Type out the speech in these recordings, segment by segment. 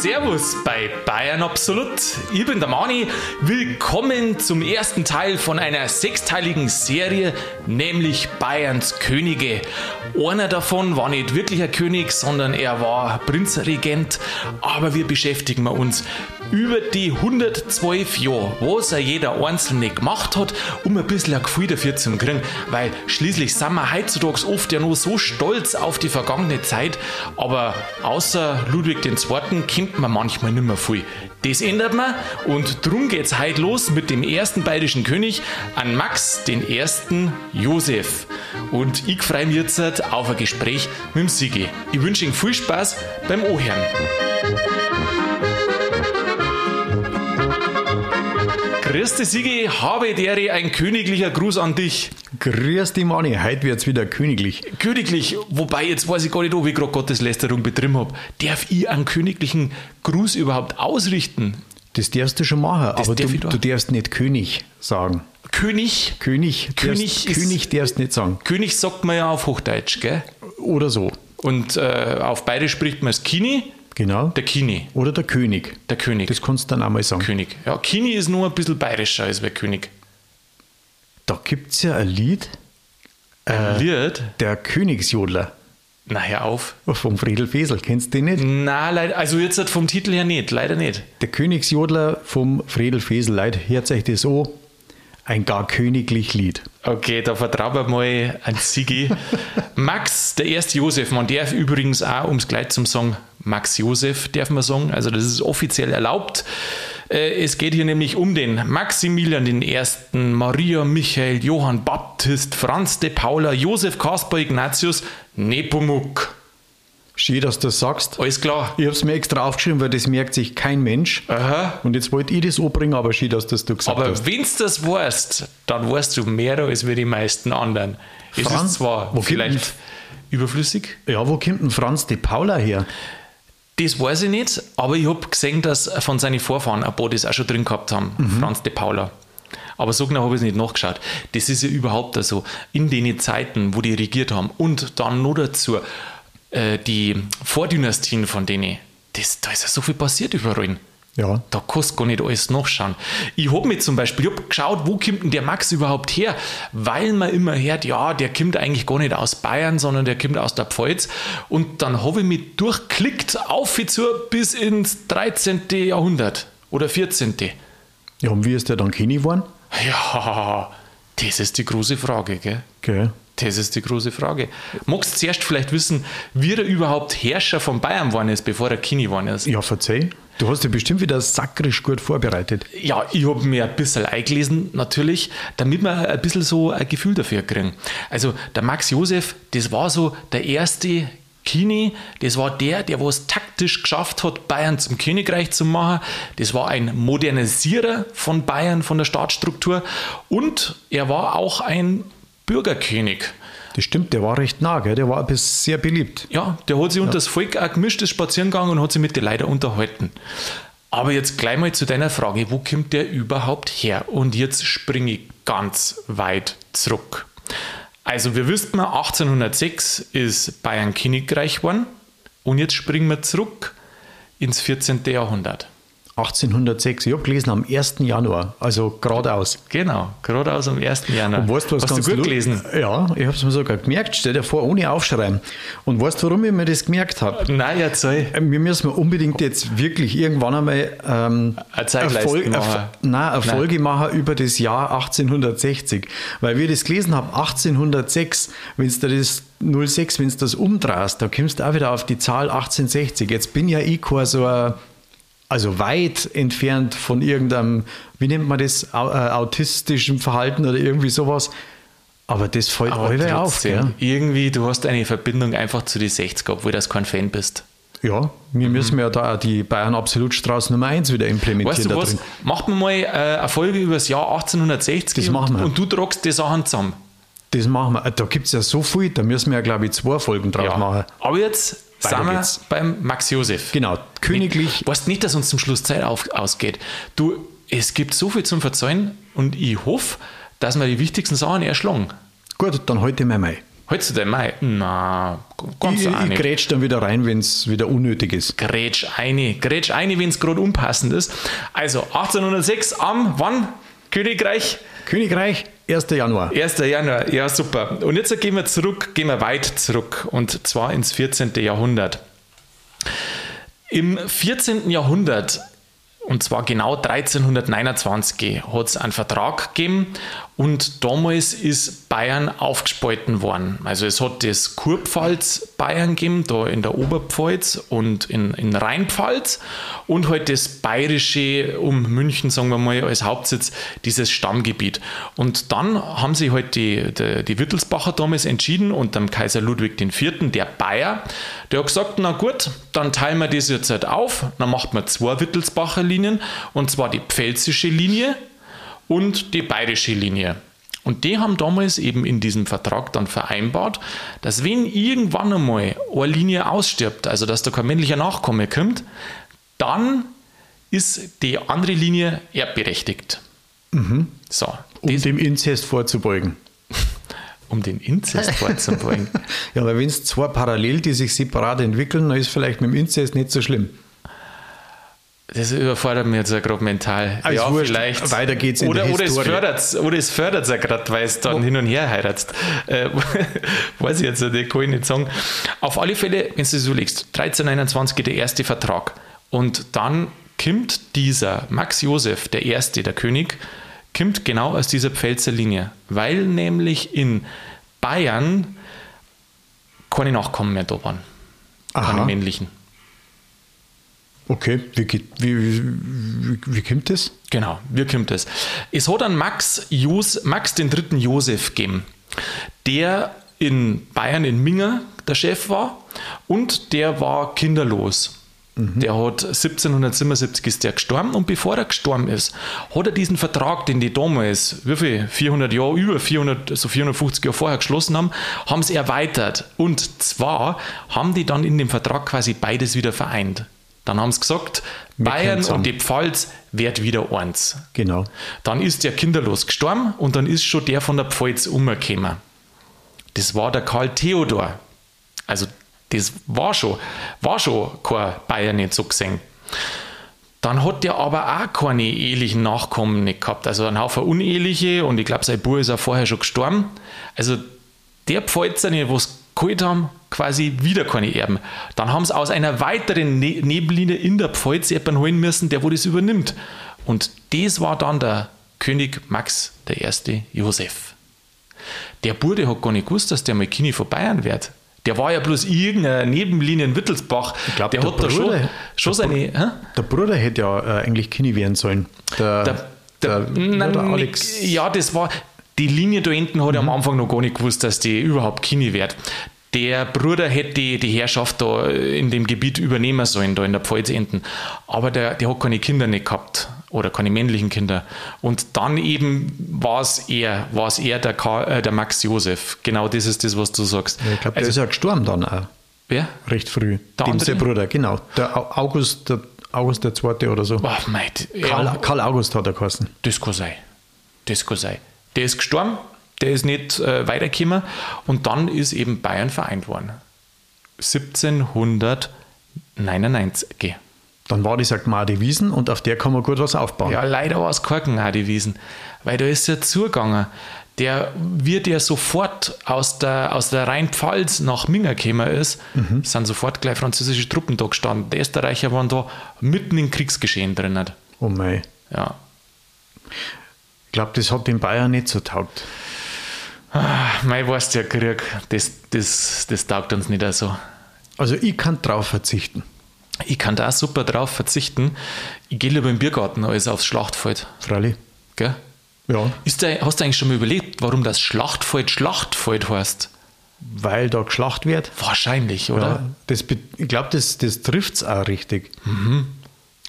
Servus bei Bayern Absolut. Ich bin der Mani. Willkommen zum ersten Teil von einer sechsteiligen Serie, nämlich Bayerns Könige. Einer davon war nicht wirklich ein König, sondern er war Prinzregent. Aber wir beschäftigen uns über die 112 Jahre, was er jeder Einzelne gemacht hat, um ein bisschen ein Gefühl dafür zu kriegen. Weil schließlich sind wir heutzutage oft ja nur so stolz auf die vergangene Zeit, aber außer Ludwig II. Kennt man manchmal nicht mehr viel. Das ändert man und drum geht's heute los mit dem ersten bayerischen König, an Max den ersten Josef. Und ich freue mich jetzt auf ein Gespräch mit dem Sigi. Ich wünsche Ihnen viel Spaß beim Ohren. Grüß dich, Sigi, habe dere ein königlicher Gruß an dich. Grüß dich, Manni, heute wird's wieder königlich. Königlich, wobei jetzt weiß ich gar nicht, ob ich gerade Gotteslästerung betrieben habe. Darf ich einen königlichen Gruß überhaupt ausrichten? Das darfst du schon machen, Das aber darf du, du darfst nicht König sagen. König? König, König darfst, ist- König darfst nicht sagen. König sagt man ja auf Hochdeutsch, gell? Oder so. Und äh, auf Bayerisch spricht man es Kini, Genau. der Kini, Oder der König. der König. Das kannst du dann auch mal sagen. König. Ja, Kini ist nur ein bisschen bayerischer als wer König. Da gibt's ja ein Lied, Ein Lied? der Königsjodler Na, hör auf. vom Friedel Fesel. Kennst du den nicht? Na, leider, also jetzt vom Titel her nicht, leider nicht. Der Königsjodler vom Friedel Fesel. Leute, hört euch das an. Ein gar königlich Lied. Okay, da vertrauen wir mal an Sigi. Max, der erste Josef, man darf übrigens auch, um es gleich zum sagen, Max Josef darf man sagen, also das ist offiziell erlaubt. Äh, Es geht hier nämlich um den Maximilian I., Maria Michael, Johann Baptist, Franz de Paula, Josef Kaspar Ignatius, Nepomuk. Schön, dass du das sagst. Alles klar. Ich habe es mir extra aufgeschrieben, weil das merkt sich kein Mensch. Aha. Und jetzt wollte ich das anbringen, aber schön, dass das du gesagt Aber hast. wenn du das weißt, dann weißt du mehr als wir die meisten anderen. Es Franz, ist zwar wo vielleicht überflüssig, Ja, wo kommt denn Franz de Paula her? Das weiß ich nicht, aber ich habe gesehen, dass von seinen Vorfahren ein paar das auch schon drin gehabt haben. Franz de Paula. Aber so genau habe ich es nicht nachgeschaut. Das ist ja überhaupt so. In den Zeiten, wo die regiert haben und dann noch dazu äh, die Vordynastien von denen, das, da ist ja so viel passiert überall. Ja, Da kannst du gar nicht alles nachschauen. Ich habe mir zum Beispiel ich hab geschaut, wo kommt denn der Max überhaupt her? Weil man immer hört, ja, der kommt eigentlich gar nicht aus Bayern, sondern der kommt aus der Pfalz. Und dann habe ich mich durchklickt auf zu bis ins 13. Jahrhundert oder 14. ja und wie ist der dann König geworden? Ja, das ist die große Frage, gell? Okay. Das ist die große Frage. Magst du zuerst vielleicht wissen, wie er überhaupt Herrscher von Bayern geworden ist, bevor er Kini geworden ist? Ja, verzeih. Du hast dich bestimmt wieder sakrisch gut vorbereitet. Ja, ich habe mir ein bisschen eingelesen, natürlich, damit wir ein bisschen so ein Gefühl dafür kriegen. Also, der Max Josef, das war so der erste Kini, das war der, der was taktisch geschafft hat, Bayern zum Königreich zu machen. Das war ein Modernisierer von Bayern, von der Staatsstruktur. Und er war auch ein Bürgerkönig. Das stimmt, der war recht nah, gell? der war bis sehr beliebt. Ja, der hat sich unter das Volk auch gemischt, ist spazieren gegangen und hat sich mit den Leuten unterhalten. Aber jetzt gleich mal zu deiner Frage, wo kommt der überhaupt her? Und jetzt springe ich ganz weit zurück. Also wir mal, 1806 ist Bayern Königreich geworden und jetzt springen wir zurück ins 14. Jahrhundert. 1806, ich habe gelesen am 1. Januar, also geradeaus. Genau, gerade aus dem 1. Januar. Und weißt du, was Hast ganz du gut gelesen? Ja, ich habe es mir sogar gemerkt, stell dir vor, ohne aufschreiben. Und weißt du, warum ich mir das gemerkt habe? Nein, erzähl. Wir müssen unbedingt jetzt wirklich irgendwann einmal ähm, Eine Folge- machen. nein, eine Nein. Folge machen über das Jahr 1860. Weil wir das gelesen haben, 1806, wenn du das 06, wenn du das umdrehst, da kommst du auch wieder auf die Zahl 1860. Jetzt bin ja ich kein so ein, also weit entfernt von irgendeinem, wie nennt man das, äh, autistischen Verhalten oder irgendwie sowas. Aber das fällt Aber auf. trotzdem, Gell? irgendwie, du hast eine Verbindung einfach zu den 60er, obwohl du kein Fan bist. Ja, wir müssen ja da auch die Bayern Absolutstraße Nummer 1 wieder implementieren. Weißt du was? drin. Machen wir mal äh, eine Folge über das Jahr 1860 Das machen und, wir. und du tragst die Sachen zusammen. Das machen wir. Da gibt es ja so viel, da müssen wir ja, glaube ich, zwei Folgen draus machen. Aber jetzt Weiter sind beim Max Josef. Genau, königlich. Weißt nicht, dass uns zum Schluss Zeit auf, ausgeht. Du, es gibt so viel zum Verzeihen und ich hoffe, dass wir die wichtigsten Sachen erschlagen. Gut, dann heute mal Mai. Hältst du den Mai? Na, ganz Ich, ich grätsch dann wieder rein, wenn es wieder unnötig ist. Grätsch eine, grätsch eine, wenn es gerade unpassend ist. Also 1806 am, wann? Königreich? Königreich, 1. Januar. 1. Januar, ja super. Und jetzt gehen wir zurück, gehen wir weit zurück und zwar ins 14. Jahrhundert. Im 14. Jahrhundert, und zwar genau 1329, hat es einen Vertrag gegeben und damals ist Bayern aufgespalten worden. Also es hat das Kurpfalz Bayern gegeben, da in der Oberpfalz und in, in Rheinpfalz und halt das bayerische um München, sagen wir mal, als Hauptsitz, dieses Stammgebiet. Und dann haben sich halt die, die, die Wittelsbacher damals entschieden und dem Kaiser Ludwig IV., der Bayer, der hat gesagt, na gut, dann teilen wir das jetzt halt auf, dann macht man zwei Wittelsbacher Linien und zwar die pfälzische Linie und die bayerische Linie. Und die haben damals eben in diesem Vertrag dann vereinbart, dass wenn irgendwann einmal eine Linie ausstirbt, also dass da kein männlicher Nachkomme kommt, dann ist die andere Linie erbberechtigt. So, Um das, dem Inzest vorzubeugen. um den Inzest vorzubeugen. Ja, weil wenn es zwei parallel, die sich separat entwickeln, dann ist vielleicht mit dem Inzest nicht so schlimm. Das überfordert mich jetzt ja gerade mental. Ist ja, wurscht. vielleicht. Weiter geht's in oder, der oder es fördert Oder es fördert ja gerade, weil es dann hin und her heiratst. Äh, weiß ich jetzt nicht, kann ich nicht sagen. Auf alle Fälle, wenn du so legst, 1329 der erste Vertrag. Und dann kommt dieser Max Josef, der Erste, der König, kommt genau aus dieser Pfälzer Linie. Weil nämlich in Bayern keine Nachkommen mehr da waren. Keine männlichen. Okay, wie, geht, wie, wie, wie, kommt das? Genau, wie kommt es? Es hat einen Max, Jos, Max den dritten Josef gegeben, der in Bayern in Minger der Chef war und der war kinderlos. Der hat 1777 ist der gestorben und bevor er gestorben ist, hat er diesen Vertrag, den die damals, wie viel, 400 Jahre, über 400, so 450 Jahre vorher geschlossen haben, haben sie erweitert. Und zwar haben die dann in dem Vertrag quasi beides wieder vereint. Dann haben sie gesagt, Bayern können zusammen. und die Pfalz wird wieder eins. Genau. Dann ist der kinderlos gestorben und dann ist schon der von der Pfalz umgekommen. Das war der Karl Theodor. Also das war schon, war schon kein Bayern nicht so gesehen. Dann hat der aber auch keine ehelichen Nachkommen nicht gehabt. Also ein Haufen uneheliche und ich glaube, sein Bruder ist auch vorher schon gestorben. Also der Pfalzer, die was geholt haben, quasi wieder keine Erben. Dann haben sie aus einer weiteren ne Nebenlinie in der Pfalz jemanden holen müssen, der wo das übernimmt. Und das war dann der König Max I. Josef. Der Bude hat gar nicht gewusst, dass der mal Kini von Bayern wird. Der war ja bloß irgendeine Nebenlinie in Wittelsbach. glaub, der der hat da schon, Bruder- schon der seine. Hä? Der Bruder hätte ja äh, eigentlich Kini werden sollen. Der, Der, der, der, der Alex. Ja, das war. Die Linie da hinten hat er am Anfang noch gar nicht gewusst, dass die überhaupt Kini wird. Der Bruder hätte die, die Herrschaft da in dem Gebiet übernehmen sollen, da in der Pfalz enden. Aber der, der hat keine Kinder nicht gehabt oder keine männlichen Kinder. Und dann eben war es er, war es er der, Karl, äh, der Max Josef. Genau das ist das, was du sagst. Ich glaube, der also, ist ja gestorben dann auch. wer? Recht früh. Der Dem andere? sein Bruder, genau. Der Au- August, der August der Zweite oder so. Oh, meit, Karl, ja, Karl August hat er geheißen. Das kann sein. Das kann sein. Der ist gestorben, der ist nicht äh, weitergekommen und dann ist eben Bayern vereint worden. 1799. Dann war die St. Mardi Wiesen und auf der kann man gut was aufbauen. Ja, leider war es Korken auch die Wiesen, weil da ist ja zugegangen. Der wird ja sofort aus der, aus der Rheinpfalz nach Minger gekommen ist, sind sofort gleich französische Truppen da gestanden. Die Österreicher waren da mitten im Kriegsgeschehen drin. Oh mei. Ja. Ich glaube, das hat den Bayern nicht so taugt. Mei, weißt der Krieg, das, das, das taugt uns nicht so. Also ich kann drauf verzichten. Ich kann da super drauf verzichten. Ich gehe lieber im Biergarten als aufs Schlachtfeld. Freilich. Gell? Ja. Der, hast du eigentlich schon mal überlegt, warum das Schlachtfeld Schlachtfeld heißt? Weil da geschlacht wird. Wahrscheinlich, oder? Ja, das, ich glaube, das, das trifft es auch richtig.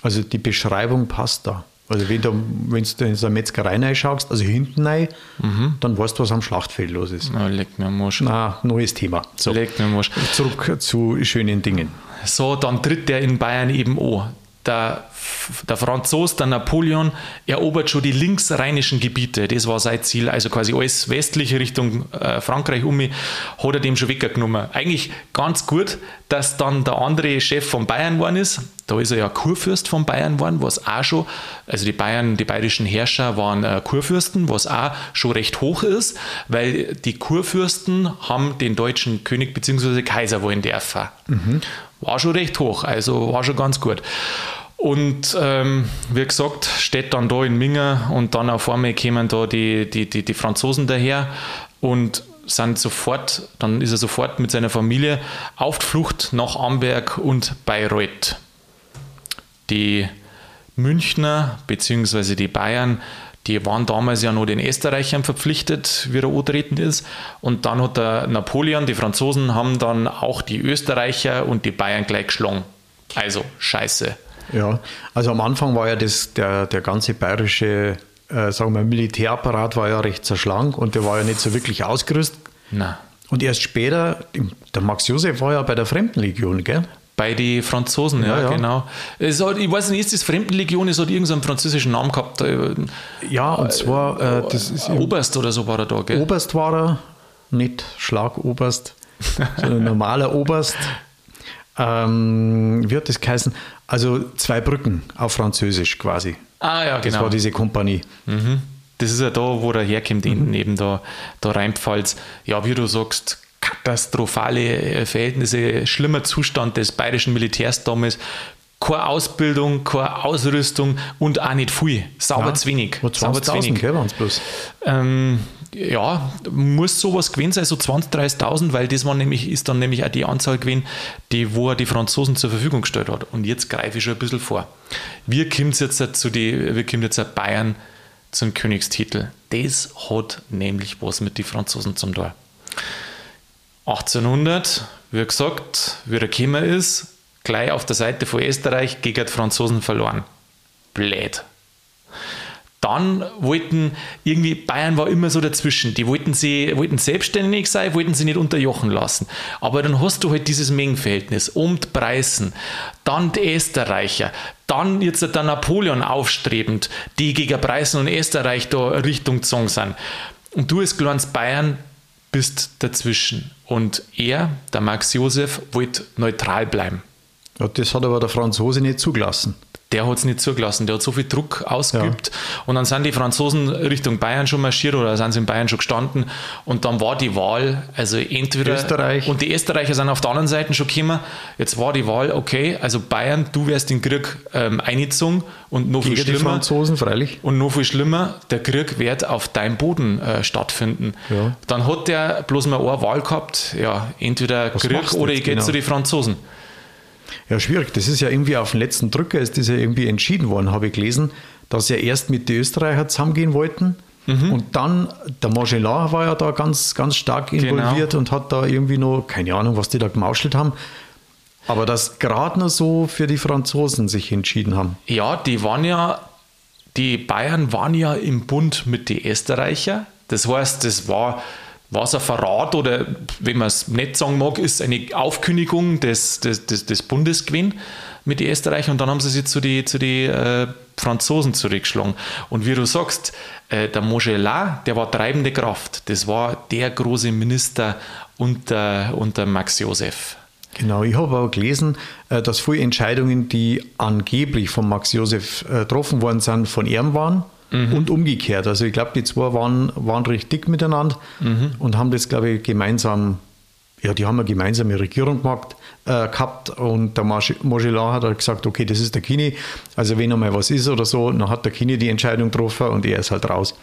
Also die Beschreibung passt da. Also wenn du, wenn du in so eine Metzgerei reinschaust, also hinten rein, dann weißt du, was am Schlachtfeld los ist. Na, leg mir am Arsch. Na, neues Thema. So, Leg mir am Arsch. zurück zu schönen Dingen. So, dann tritt der in Bayern eben an. Der der Franzos, der Napoleon, erobert schon die linksrheinischen Gebiete. Das war sein Ziel, also quasi alles westliche Richtung äh, Frankreich um mich, hat er dem schon weggenommen. Eigentlich ganz gut, dass dann der andere Chef von Bayern geworden ist. Da ist er ja Kurfürst von Bayern geworden, was auch schon, also die Bayern, die bayerischen Herrscher waren äh, Kurfürsten, was auch schon recht hoch ist, weil die Kurfürsten haben den deutschen König bzw. Kaiser wollen dürfen. Mhm. War schon recht hoch, also war schon ganz gut. Und ähm, wie gesagt, steht dann da in Minger und dann auf einmal kämen da die, die, die, die Franzosen daher und sind sofort, dann ist er sofort mit seiner Familie auf Flucht nach Amberg und Bayreuth. Die Münchner bzw. die Bayern, die waren damals ja nur den Österreichern verpflichtet, wie er antreten ist. Und dann hat der Napoleon, die Franzosen haben dann auch die Österreicher und die Bayern gleich geschlagen. Also scheiße. Ja, also am Anfang war ja das, der, der ganze bayerische äh, sagen wir, Militärapparat war ja recht zerschlank und der war ja nicht so wirklich ausgerüstet. Na. Und erst später, der Max Josef war ja bei der Fremdenlegion, gell? Bei den Franzosen, ja, ja, ja. genau. Es hat, ich weiß nicht, ist das Fremdenlegion, es hat irgendeinen französischen Namen gehabt. Äh, ja, und zwar, äh, das ist Oberst oder so war er da, gell? Oberst war er, nicht Schlagoberst, sondern normaler Oberst. Ähm, wie hat das geheißen? Also zwei Brücken auf Französisch quasi. Ah ja, genau. Das war diese Kompanie. Mhm. Das ist ja da, wo er herkommt, mhm. eben da, da Rheinpfalz. Ja, wie du sagst, katastrophale Verhältnisse, schlimmer Zustand des bayerischen Militärs damals. Keine Ausbildung, keine Ausrüstung und auch nicht viel. Sauber ja, zu wenig. Sauber zu wenig. Gell, bloß. Ähm, ja, muss sowas gewesen sein, so 20.000, 30.000, weil das war nämlich, ist dann nämlich auch die Anzahl gewesen, die wo er die Franzosen zur Verfügung gestellt hat. Und jetzt greife ich schon ein bisschen vor. Wie kommt jetzt zu die, wie kommt jetzt Bayern zum Königstitel? Das hat nämlich was mit den Franzosen zum Tor. 1800, wie gesagt, wie er gekommen ist, gleich auf der Seite von Österreich gegen die Franzosen verloren. Blöd dann wollten irgendwie, Bayern war immer so dazwischen. Die wollten sie, wollten selbstständig sein, wollten sie nicht unterjochen lassen. Aber dann hast du halt dieses Mengenverhältnis die Preisen, dann die Österreicher, dann jetzt der Napoleon aufstrebend, die gegen Preisen und Österreich da Richtung gezogen sind. Und du als kleines Bayern bist dazwischen. Und er, der Max Josef, wollte neutral bleiben. Ja, das hat aber der Franzose nicht zugelassen der hat es nicht zugelassen. Der hat so viel Druck ausgeübt. Ja. Und dann sind die Franzosen Richtung Bayern schon marschiert oder sind sie in Bayern schon gestanden. Und dann war die Wahl, also entweder. Österreich. Und die Österreicher sind auf der anderen Seite schon gekommen. Jetzt war die Wahl, okay, also Bayern, du wärst den Krieg ähm, eingezogen und noch Gegen viel schlimmer. Die Franzosen, freilich. Und noch viel schlimmer, der Krieg wird auf deinem Boden äh, stattfinden. Ja. Dann hat der bloß mal eine Wahl gehabt, ja, entweder Was Krieg oder ich gehe genau? zu den Franzosen. Ja, schwierig. Das ist ja irgendwie auf den letzten Drücker ist das ja irgendwie entschieden worden, habe ich gelesen, dass sie ja erst mit den Österreichern zusammengehen wollten. Mhm. Und dann, der Magellan war ja da ganz, ganz stark genau. involviert genau. und hat da irgendwie noch, keine Ahnung, was die da gemauschelt haben. Aber dass gerade nur so für die Franzosen sich entschieden haben. Ja, die waren ja, die Bayern waren ja im Bund mit den Österreichern. Das heißt, das war was ein Verrat oder, wenn man es nicht sagen mag, ist eine Aufkündigung des, des, des, des Bundesgewinn mit den Österreichern und dann haben sie sich zu den zu die, äh, Franzosen zurückgeschlagen. Und wie du sagst, äh, der Mogelat, der war treibende Kraft. Das war der große Minister unter, unter Max Josef. Genau, ich habe auch gelesen, äh, dass viele Entscheidungen, die angeblich von Max Josef äh, getroffen worden sind, von ihm waren mhm. und umgekehrt. Also ich glaube, die zwei waren, waren recht dick miteinander mhm. und haben das, glaube ich, gemeinsam, ja, die haben eine gemeinsame Regierung gemacht, äh, gehabt und der Mogellan hat halt gesagt, okay, das ist der Kini, also wenn einmal was ist oder so, dann hat der Kini die Entscheidung getroffen und er ist halt raus.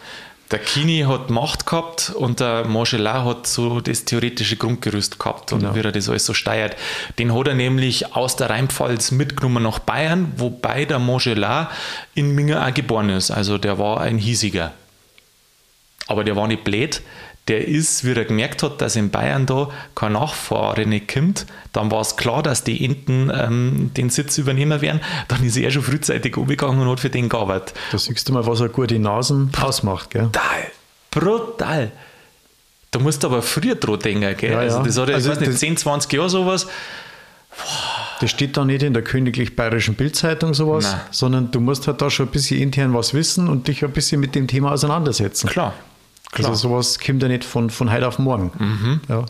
Der Kini hat Macht gehabt und der Montgelat hat so das theoretische Grundgerüst gehabt und genau. wie er das alles so steuert. Den hat er nämlich aus der Rheinpfalz mitgenommen nach Bayern, wobei der Montgelat in Minger auch geboren ist. Also der war ein hiesiger. Aber der war nicht blöd, der ist, wie er gemerkt hat, dass in Bayern da kein Nachfahre nicht kommt, dann war es klar, dass die Enten ähm, den Sitz übernehmen werden. Dann ist er schon frühzeitig umgegangen und hat für den gearbeitet. Da siehst du mal, was eine gute Nasen ausmacht, gell? Brutal, brutal. Da musst du aber früher dran denken, gell? Ja, also das hat ja, also, ich weiß nicht, 10, 20 Jahre sowas. Boah Das steht da nicht in der königlich bayerischen Bildzeitung sowas, Nein. sondern du musst halt da schon ein bisschen intern was wissen und dich ein bisschen mit dem Thema auseinandersetzen. Klar. Also sowas kommt ja nicht von, von heute auf morgen. Mhm. Ja.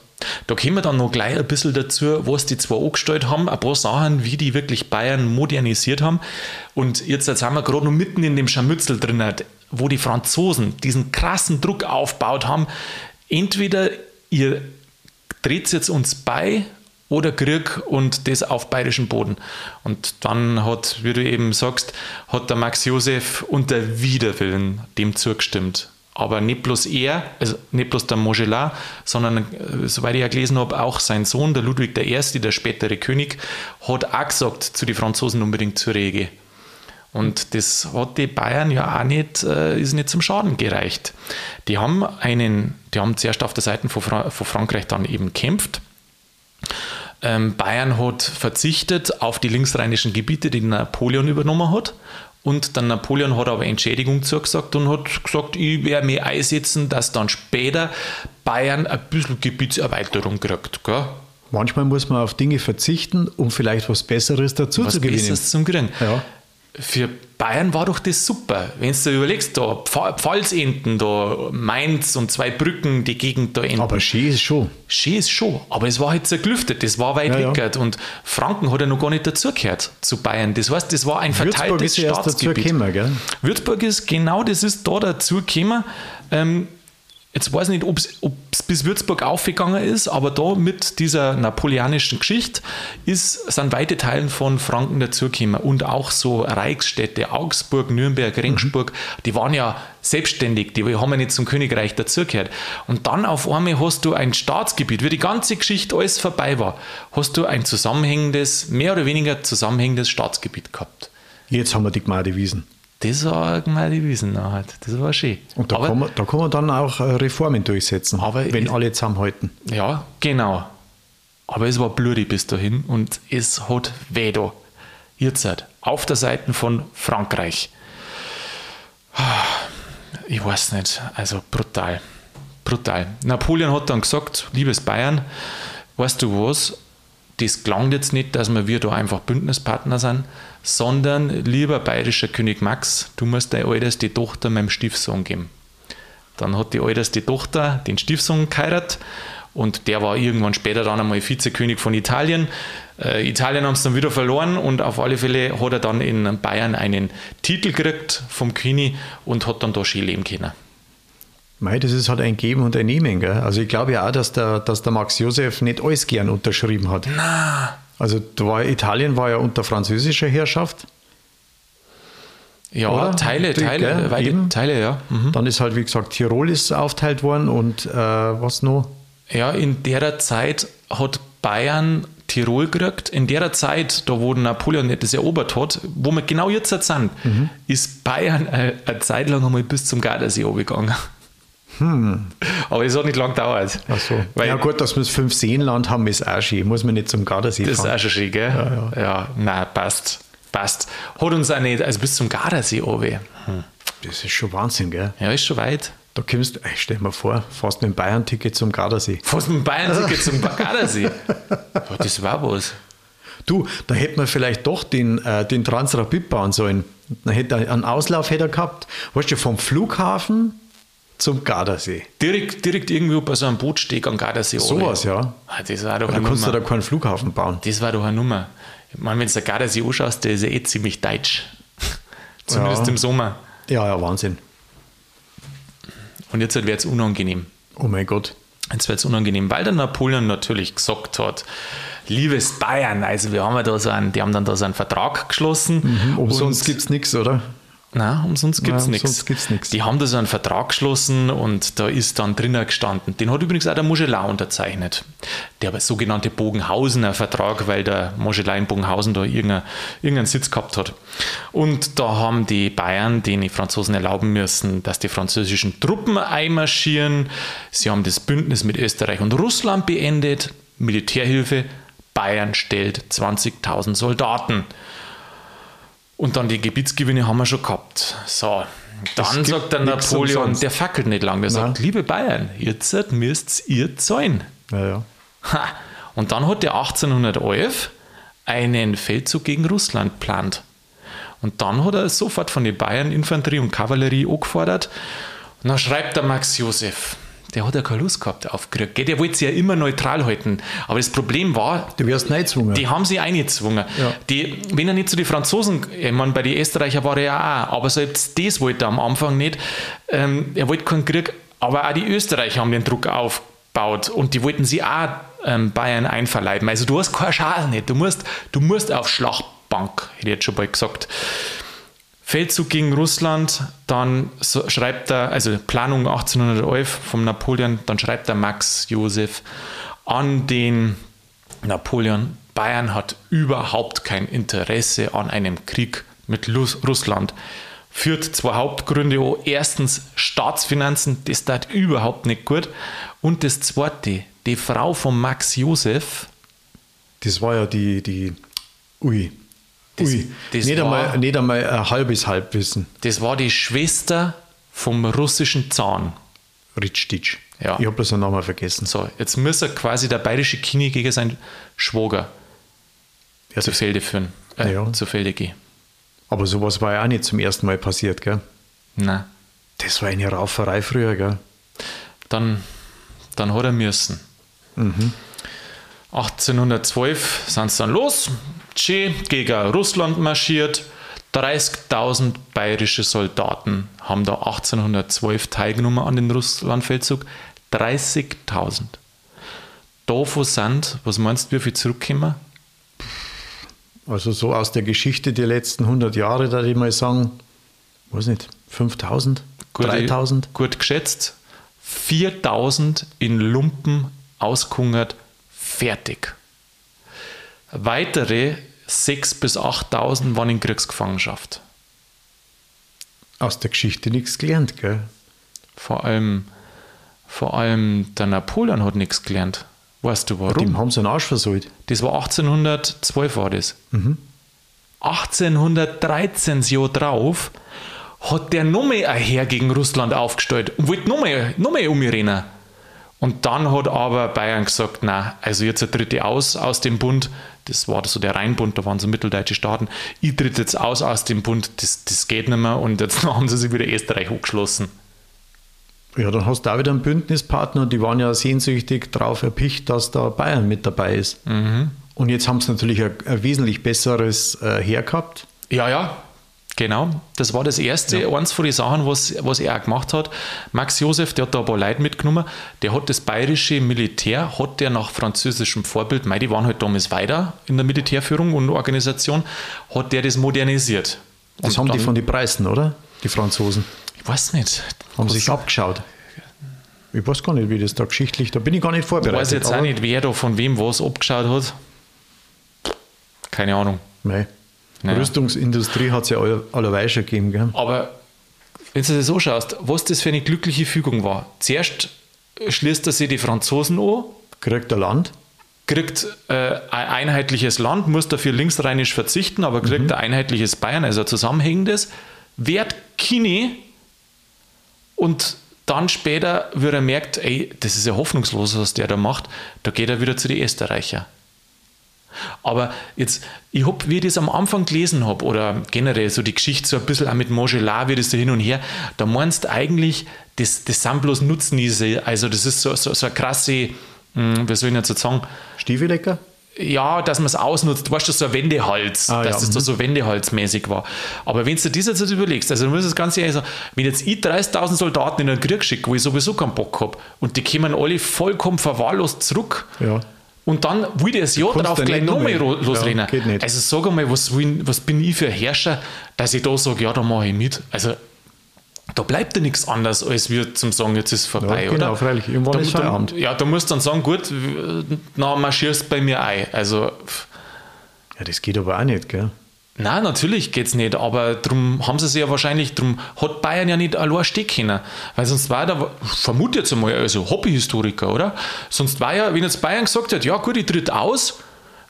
Da kommen wir dann noch gleich ein bisschen dazu, was die zwei angestellt haben, ein paar Sachen, wie die wirklich Bayern modernisiert haben. Und jetzt sind wir gerade noch mitten in dem Scharmützel drin, wo die Franzosen diesen krassen Druck aufgebaut haben. Entweder ihr dreht jetzt uns bei oder Krieg und das auf bayerischem Boden. Und dann hat, wie du eben sagst, hat der Max Josef unter Widerwillen dem zugestimmt. Aber nicht bloß er, also nicht bloß der Montgelat, sondern, äh, soweit ich ja gelesen habe, auch sein Sohn, der Ludwig I., der spätere König, hat auch gesagt, zu den Franzosen unbedingt zur Rege. Und das hat die Bayern ja auch nicht, äh, ist nicht zum Schaden gereicht. Die haben einen, die haben zuerst auf der Seite von, Fra von Frankreich dann eben kämpft. Ähm, Bayern hat verzichtet auf die linksrheinischen Gebiete, die Napoleon übernommen hat. Und dann Napoleon hat aber Entschädigung zugesagt und hat gesagt, ich werde mich einsetzen, dass dann später Bayern ein bisschen Gebietserweiterung kriegt. Gell? Manchmal muss man auf Dinge verzichten, um vielleicht was Besseres dazu Was zu gewinnen. Besseres zum Kriegen. Ja. Für Bayern war doch das super. Wenn du dir überlegst, da Pf- Pfalzenten, da Mainz und zwei Brücken, die Gegend da enden. Aber schön ist schon. Schön ist schon, aber es war halt zerklüftet, das war weit Ja, ja. weg. Und Franken hat ja noch gar nicht dazugehört zu Bayern. Das heißt, das war ein Würzburg verteiltes ist ja erst dazu Staatsgebiet. gekommen, gell? Würzburg ist genau das ist da dazu gekommen. Ähm, jetzt weiß ich nicht, ob es bis Würzburg aufgegangen ist, aber da mit dieser napoleonischen Geschichte ist, sind weite Teile von Franken dazugekommen. Und auch so Reichsstädte, Augsburg, Nürnberg, Regensburg, die waren ja selbstständig, die haben ja nicht zum Königreich dazugehört. Und dann auf einmal hast du ein Staatsgebiet, wie die ganze Geschichte alles vorbei war, hast du ein zusammenhängendes, mehr oder weniger zusammenhängendes Staatsgebiet gehabt. Jetzt haben wir die Gemeindewiesen. Das war mal die Wiesen halt. Das war schön. Und da, Aber- kann man, da kann man dann auch äh, Reformen durchsetzen, Aber wenn ich- alle zusammenhalten. Ja, genau. Aber es war blurig bis dahin und es hat weh da. Jetzt halt, auf der Seite von Frankreich. Ich weiß nicht, also brutal. Brutal. Napoleon hat dann gesagt, liebes Bayern, weißt du was, das klang jetzt nicht, dass wir da einfach Bündnispartner sind, sondern lieber bayerischer König Max, du musst deine älteste Tochter meinem Stiefsohn geben. Dann hat die älteste Tochter den Stiefsohn geheiratet und der war irgendwann später dann einmal Vizekönig von Italien. Äh, Italien haben es dann wieder verloren und auf alle Fälle hat er dann in Bayern einen Titel gekriegt vom König und hat dann da schön leben können. Mei, das ist halt ein Geben und ein Nehmen. Gell? Also ich glaube ja auch, dass der, dass der Max Josef nicht alles gern unterschrieben hat. Also da war, Italien war ja unter französischer Herrschaft. Ja, Oder? Teile, Die, Teile, weite. Teile, ja. Mhm. Dann ist halt, wie gesagt, Tirol ist aufteilt worden und äh, was noch? Ja, in der Zeit hat Bayern Tirol gekriegt. In der Zeit, da wo Napoleon das erobert hat, wo wir genau jetzt sind, Mhm. ist Bayern äh, eine Zeit lang einmal bis zum Gardasee runtergegangen. Aber es hat nicht lang gedauert. Ach so. Weil ja gut, dass wir das fünf Seenland haben, ist auch schön. Muss man nicht zum Gardasee das ist fahren. auch schon schön, gell? Ja, ja. nein, passt. Passt. Hat uns auch nicht, also bis zum Gardasee runter. Hm. Das ist schon Wahnsinn, gell? Ja, ist schon weit. Da kommst du, ey, stell dir mal vor, fast mit dem Bayern-Ticket zum Gardasee. Fast mit dem Bayern-Ticket zum Gardasee. Ja, das war was. Du, da hätte man vielleicht doch den, äh, den Transrapid bauen sollen. Dann hätte er einen Auslauf hätte er gehabt. Weißt du, vom Flughafen zum Gardasee. Direkt, direkt irgendwo bei so einem Bootsteg am Gardasee Sowas, ja. Ah, Das war doch Da eine kannst du Nummer. da keinen Flughafen bauen. Das war doch eine Nummer. Ich meine, wenn du der Gardasee anschaust, der ist ja eh ziemlich deutsch. Zumindest Ja. im Sommer. Ja, ja, Wahnsinn. Und jetzt wird es unangenehm. Oh mein Gott. Jetzt wird es unangenehm, weil der Napoleon natürlich gesagt hat, liebes Bayern, also wir haben ja da so einen, die haben dann da so einen Vertrag geschlossen. Umsonst und- gibt es nichts, oder? Nein, umsonst gibt es nichts. Die haben da so einen Vertrag geschlossen und da ist dann drinnen gestanden. Den hat übrigens auch der Mogelat unterzeichnet. Der sogenannte Bogenhausener Vertrag, weil der Mogelat in Bogenhausen da irgendeinen, irgendeinen Sitz gehabt hat. Und da haben die Bayern den die Franzosen erlauben müssen, dass die französischen Truppen einmarschieren. Sie haben das Bündnis mit Österreich und Russland beendet. Militärhilfe. Bayern stellt 20.000 Soldaten. Und dann die Gebietsgewinne haben wir schon gehabt. So, dann sagt der Napoleon, umsonst. der fackelt nicht lang, der sagt, liebe Bayern, jetzt müsst ihr zahlen. Ja, ja. Ha. Und dann hat der 1811 einen Feldzug gegen Russland plant. Und dann hat er sofort von den Bayern Infanterie und Kavallerie angefordert. Und dann schreibt der Max Josef, der hat ja keine Lust gehabt auf Krieg. Gell? Der wollte sich ja immer neutral halten. Aber das Problem war, Du wirst gezwungen. die haben sie eingezwungen. Ja. Die, wenn er nicht zu den Franzosen, ich meine, bei den Österreichern war er ja auch, aber selbst das wollte er am Anfang nicht. Ähm, er wollte keinen Krieg, aber auch die Österreicher haben den Druck aufgebaut und die wollten sie auch ähm, Bayern einverleiben. Also du hast keine Chance nicht. Du musst, du musst auf Schlachtbank, hätte ich jetzt schon bald gesagt. Feldzug gegen Russland, dann schreibt er, also Planung 1811 vom Napoleon, dann schreibt der Max Josef an den Napoleon, Bayern hat überhaupt kein Interesse an einem Krieg mit Russland. Führt zwei Hauptgründe an. Erstens Staatsfinanzen, das tat überhaupt nicht gut. Und das zweite, die Frau von Max Josef, Das war ja die, die Ui. Das- Ui. das nicht, war- einmal, nicht einmal ein halbes Halbwissen. das war die Schwester vom russischen Zahn. Ritschitsch. Ja. Ich habe den Namen vergessen. So, jetzt muss er quasi der bayerische Kini gegen seinen Schwager Ja, zu Felde führen. Äh, Ja. Zu Felde gehen. aber sowas war ja auch nicht zum ersten Mal passiert, gell? Nein. Das war eine Rauferei früher, gell? Dann, dann hat er müssen. 1812 sind sie dann los. Che gegen Russland marschiert. 30.000 bayerische Soldaten haben da 1812 teilgenommen an den Russlandfeldzug. 30.000. Davon sind, was meinst du, wie viel zurückkommen? Also so aus der Geschichte der letzten 100 Jahre, da ich mal sagen, weiß nicht, 5000, Gut- 3000. Gut geschätzt. 4000 in Lumpen aushungert, fertig. Weitere 6.000 bis 8.000 waren in Kriegsgefangenschaft. Aus der Geschichte nichts gelernt, gell? Vor allem, vor allem der Napoleon hat nichts gelernt. Weißt du Dem warum? haben sie einen Arsch versohlt. Das war 1812 war das. 1813 das Jahr drauf hat der nochmal ein Heer gegen Russland aufgestellt und wollte nochmal noch mal um mich rennen. Und dann hat aber Bayern gesagt, na, also jetzt tritt ich aus aus dem Bund. Das war so der Rheinbund, da waren so mitteldeutsche Staaten. Ich tritt jetzt aus aus dem Bund, das, das geht nicht mehr. Und jetzt haben sie sich wieder Österreich hochgeschlossen. Ja, dann hast du auch wieder einen Bündnispartner und die waren ja sehnsüchtig drauf erpicht, dass da Bayern mit dabei ist. Und jetzt haben sie natürlich ein, ein wesentlich besseres äh, Heer gehabt. Ja, ja, genau. Das war das erste, eins von den Sachen, was, was er auch gemacht hat. Max Josef, der hat da ein paar Leute mitgenommen, der hat das bayerische Militär, hat der nach französischem Vorbild, mei, die waren halt damals weiter in der Militärführung und Organisation, hat der das modernisiert. Das Und haben die dann- von den Preisen, oder? Die Franzosen. Ich weiß nicht. Haben sich abgeschaut. Ich weiß gar nicht, wie das da geschichtlich, da bin ich gar nicht Ich vorbereitet. weiß jetzt auch nicht, wer da von wem was abgeschaut hat. Keine Ahnung. Nein. Naja. Rüstungsindustrie hat es ja aller- allerweil schon gegeben, gell? Aber wenn du dir so schaust, was das für eine glückliche Fügung war. Zuerst schließt er sich die Franzosen an, Kriegt der Land. kriegt äh, ein einheitliches Land, muss dafür linksrheinisch verzichten, aber kriegt ein einheitliches Bayern, also ein zusammenhängendes, wehrt Kini und dann später, wie er merkt, ey, das ist ja hoffnungslos, was der da macht, da geht er wieder zu den Österreicher. Aber jetzt, ich hab, wie ich das am Anfang gelesen habe, oder generell so die Geschichte so ein bisschen auch mit Montgelat, wie das so hin und her, da meinst du eigentlich, das, das sind bloß Nutznieße, also das ist so, so, so eine krasse, hm, wie soll ich jetzt so sagen, Stiefelecker? ja, dass man es ausnutzt, du weißt, das so ein Wendehals, Ah, dass ja, das da so Wendehalsmäßig war. Aber wenn du das jetzt überlegst, also du musst das Ganze ehrlich sagen, wenn jetzt ich 30.000 Soldaten in einen Krieg schicke, wo ich sowieso keinen Bock habe, und die kommen alle vollkommen verwahrlost zurück, Ja. Und dann will ich das Jahr ja gleich nochmal losrennen. Ja, geht nicht. Also sag einmal, was, will- was bin ich für ein Herrscher, dass ich da sage, ja, da mache ich mit. Also da bleibt ja nichts anderes, als wir zum sagen, jetzt ist es vorbei, Ja, genau, oder? freilich. Irgendwann da, ist Feierabend. Ja, da musst du dann sagen, gut, na, marschierst bei mir ein. Also, Ja, das geht aber auch nicht, gell? Nein, natürlich geht es nicht, aber darum haben sie sich ja wahrscheinlich, darum hat Bayern ja nicht allein stehen können. Weil sonst war da, vermute jetzt einmal, also Hobbyhistoriker, oder? Sonst war ja, wenn jetzt Bayern gesagt hat, ja gut, ich tritt aus,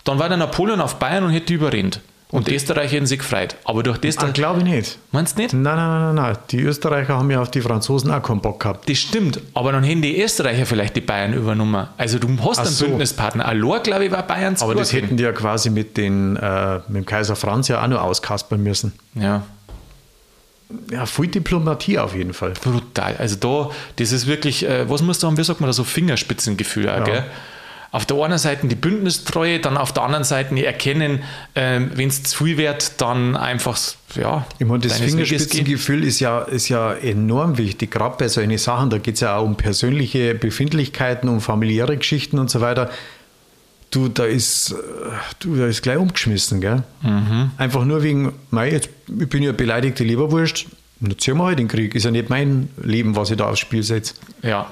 dann war der Napoleon auf Bayern und hätte überrennt. Und die Österreicher hätten sich gefreut. Aber durch das. Ah, glaube ich nicht. Meinst du nicht? Nein, nein, nein, nein. Die Österreicher haben ja auf die Franzosen auch keinen Bock gehabt. Das stimmt, aber dann hätten die Österreicher vielleicht die Bayern übernommen. Also du hast einen so. Bündnispartner. Alor, glaube ich, war Bayerns Aber das hätten die ja quasi mit, den, äh, mit dem Kaiser Franz ja auch noch auskaspern müssen. Ja, Ja, viel Diplomatie auf jeden Fall. brutal. Also da, das ist wirklich, äh, was muss da haben, wie sagt man da, so Fingerspitzengefühl auch, gell? Auf der einen Seite die Bündnistreue, dann auf der anderen Seite die erkennen, ähm, wenn es zu viel wird, dann einfach, ja. Ich meine, das. Fingerspitzengefühl ist ja, ist ja enorm wichtig, gerade bei solchen Sachen. Da geht es ja auch um persönliche Befindlichkeiten, um familiäre Geschichten und so weiter. Du, da ist, äh, du, da ist gleich umgeschmissen, gell? Mhm. Einfach nur wegen, mei, jetzt, ich bin ja beleidigte Leberwurst, dann ziehen wir halt den Krieg. Ist ja nicht mein Leben, was ich da aufs Spiel setze. Ja.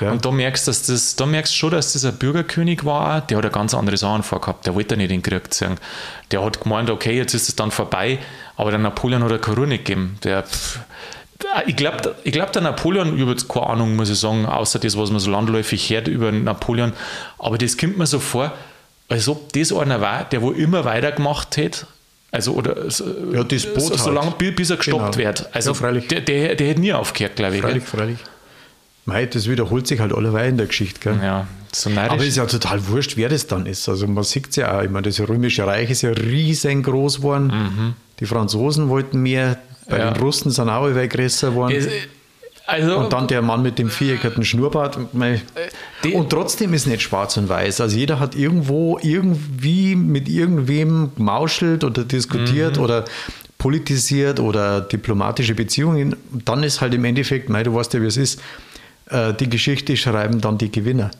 Ja. Und da merkst, dass das, da merkst du schon, dass das ein Bürgerkönig war, der hat eine ganz andere Sachen vorgehabt. Der wollte nicht in den Krieg ziehen. Der hat gemeint, okay, jetzt ist es dann vorbei, aber der Napoleon hat eine Krone gegeben. Der, ich glaube, ich glaub, der Napoleon, ich habe jetzt keine Ahnung, muss ich sagen, außer das, was man so landläufig hört über Napoleon, aber das kommt mir so vor, als ob das einer war, der wo immer weitergemacht hätte. Also, oder so, Ja, Despot so, halt. so lange, bis er gestoppt Genau. wird. Also, Ja, freilich. Der, der, der hätte nie aufgehört, glaube ich. gell? Freilich, freilich. Mei, das wiederholt sich halt alleweil in der Geschichte, gell? Ja, so. Aber es ist ja total wurscht, wer das dann ist. Also man sieht es ja auch. Meine, das Römische Reich ist ja riesengroß geworden. Die Franzosen wollten mehr, bei Mhm. Ja. den Russen sind auch alle größer geworden. Es- also, und dann der Mann mit dem viereckigen Schnurrbart. Die- Und trotzdem ist nicht schwarz und weiß. Also jeder hat irgendwo irgendwie mit irgendwem gemauschelt oder Mhm. diskutiert oder politisiert oder diplomatische Beziehungen. Dann ist halt im Endeffekt, mei, du weißt ja, wie es ist, die Geschichte schreiben dann die Gewinner.